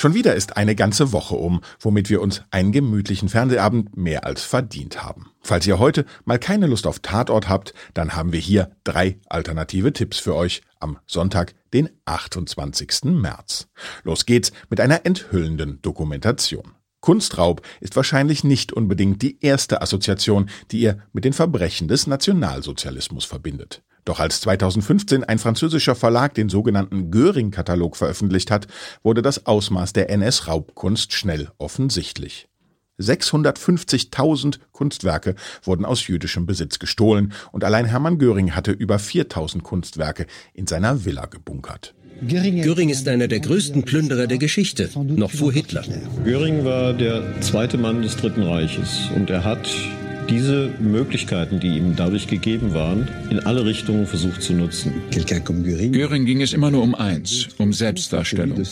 Schon wieder ist eine ganze Woche um, womit wir uns einen gemütlichen Fernsehabend mehr als verdient haben. Falls ihr heute mal keine Lust auf Tatort habt, dann haben wir hier drei alternative Tipps für euch am Sonntag, den 28. März. Los geht's mit einer enthüllenden Dokumentation. Kunstraub ist wahrscheinlich nicht unbedingt die erste Assoziation, die ihr mit den Verbrechen des Nationalsozialismus verbindet. Doch als 2015 ein französischer Verlag den sogenannten Göring-Katalog veröffentlicht hat, wurde das Ausmaß der NS-Raubkunst schnell offensichtlich. 650.000 Kunstwerke wurden aus jüdischem Besitz gestohlen und allein Hermann Göring hatte über 4.000 Kunstwerke in seiner Villa gebunkert. Göring ist einer der größten Plünderer der Geschichte, noch vor Hitler. Göring war der zweite Mann des Dritten Reiches und er hat diese Möglichkeiten, die ihm dadurch gegeben waren, in alle Richtungen versucht zu nutzen. Göring ging es immer nur um eins, um Selbstdarstellung.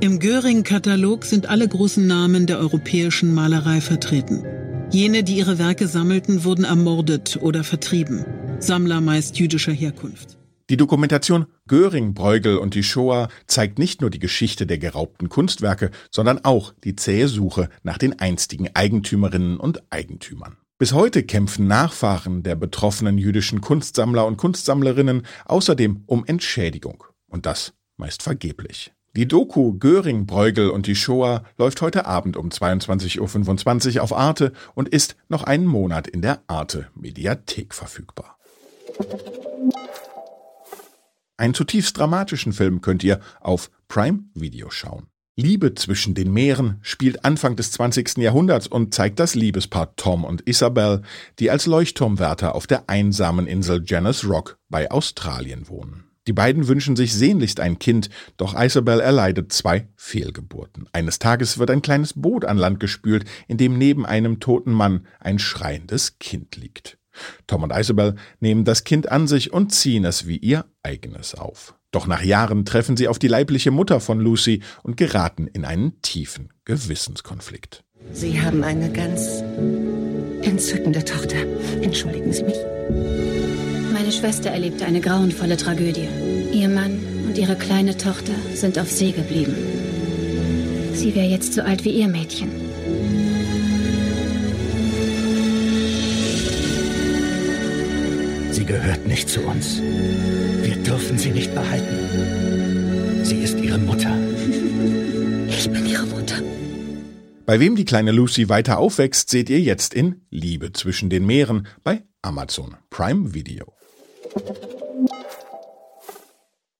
Im Göring-Katalog sind alle großen Namen der europäischen Malerei vertreten. Jene, die ihre Werke sammelten, wurden ermordet oder vertrieben. Sammler meist jüdischer Herkunft. Die Dokumentation Göring, Bruegel und die Shoah zeigt nicht nur die Geschichte der geraubten Kunstwerke, sondern auch die zähe Suche nach den einstigen Eigentümerinnen und Eigentümern. Bis heute kämpfen Nachfahren der betroffenen jüdischen Kunstsammler und Kunstsammlerinnen außerdem um Entschädigung. Und das meist vergeblich. Die Doku Göring, Bruegel und die Shoah läuft heute Abend um 22.25 Uhr auf Arte und ist noch einen Monat in der Arte Mediathek verfügbar. Einen zutiefst dramatischen Film könnt ihr auf Prime Video schauen. Liebe zwischen den Meeren spielt Anfang des 20. Jahrhunderts und zeigt das Liebespaar Tom und Isabel, die als Leuchtturmwärter auf der einsamen Insel Janus Rock bei Australien wohnen. Die beiden wünschen sich sehnlichst ein Kind, doch Isabel erleidet zwei Fehlgeburten. Eines Tages wird ein kleines Boot an Land gespült, in dem neben einem toten Mann ein schreiendes Kind liegt. Tom und Isabel nehmen das Kind an sich und ziehen es wie ihr eigenes auf. Doch nach Jahren treffen sie auf die leibliche Mutter von Lucy und geraten in einen tiefen Gewissenskonflikt. Sie haben eine ganz entzückende Tochter. Entschuldigen Sie mich. Meine Schwester erlebte eine grauenvolle Tragödie. Ihr Mann und ihre kleine Tochter sind auf See geblieben. Sie wäre jetzt so alt wie ihr Mädchen. Sie gehört nicht zu uns. Wir dürfen sie nicht behalten. Sie ist ihre Mutter. Ich bin ihre Mutter. Bei wem die kleine Lucy weiter aufwächst, seht ihr jetzt in Liebe zwischen den Meeren bei Amazon Prime Video.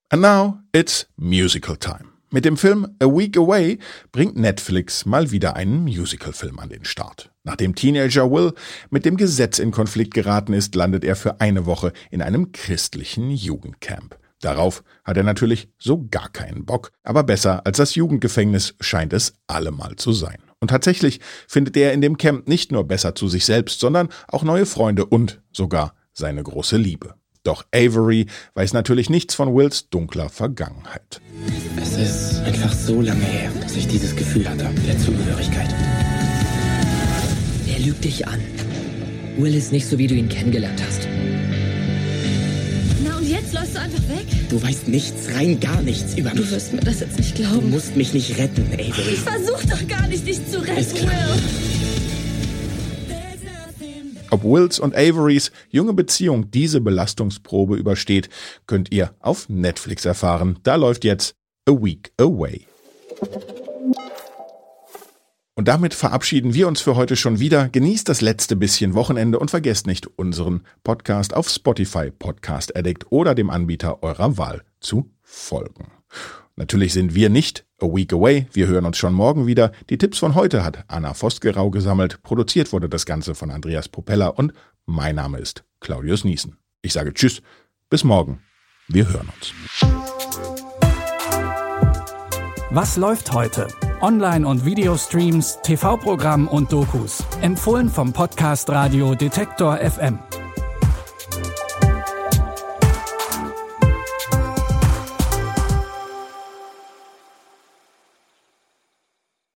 And now it's musical time. Mit dem Film A Week Away bringt Netflix mal wieder einen Musicalfilm an den Start. Nachdem Teenager Will mit dem Gesetz in Konflikt geraten ist, landet er für eine Woche in einem christlichen Jugendcamp. Darauf hat er natürlich so gar keinen Bock, aber besser als das Jugendgefängnis scheint es allemal zu sein. Und tatsächlich findet er in dem Camp nicht nur besser zu sich selbst, sondern auch neue Freunde und sogar seine große Liebe. Doch Avery weiß natürlich nichts von Wills dunkler Vergangenheit. Es ist einfach so lange her, dass ich dieses Gefühl hatte, der Zugehörigkeit. Er lügt dich an. Will ist nicht so, wie du ihn kennengelernt hast. Na und jetzt läufst du einfach weg? Du weißt nichts, rein gar nichts über mich. Du wirst mir das jetzt nicht glauben. Du musst mich nicht retten, Avery. Ich versuch doch gar nicht, dich zu retten, Will. Ob Wills und Averys junge Beziehung diese Belastungsprobe übersteht, könnt ihr auf Netflix erfahren. Da läuft jetzt A Week Away. Und damit verabschieden wir uns für heute schon wieder. Genießt das letzte bisschen Wochenende und vergesst nicht, unseren Podcast auf Spotify, Podcast Addict oder dem Anbieter eurer Wahl zu folgen. Natürlich sind wir nicht a week away. Wir hören uns schon morgen wieder. Die Tipps von heute hat Anna Vostgerau gesammelt. Produziert wurde das Ganze von Andreas Propeller und mein Name ist Claudius Niesen. Ich sage Tschüss, bis morgen. Wir hören uns. Was läuft heute? Online- und Videostreams, TV-Programm und Dokus. Empfohlen vom Podcast Radio Detektor FM.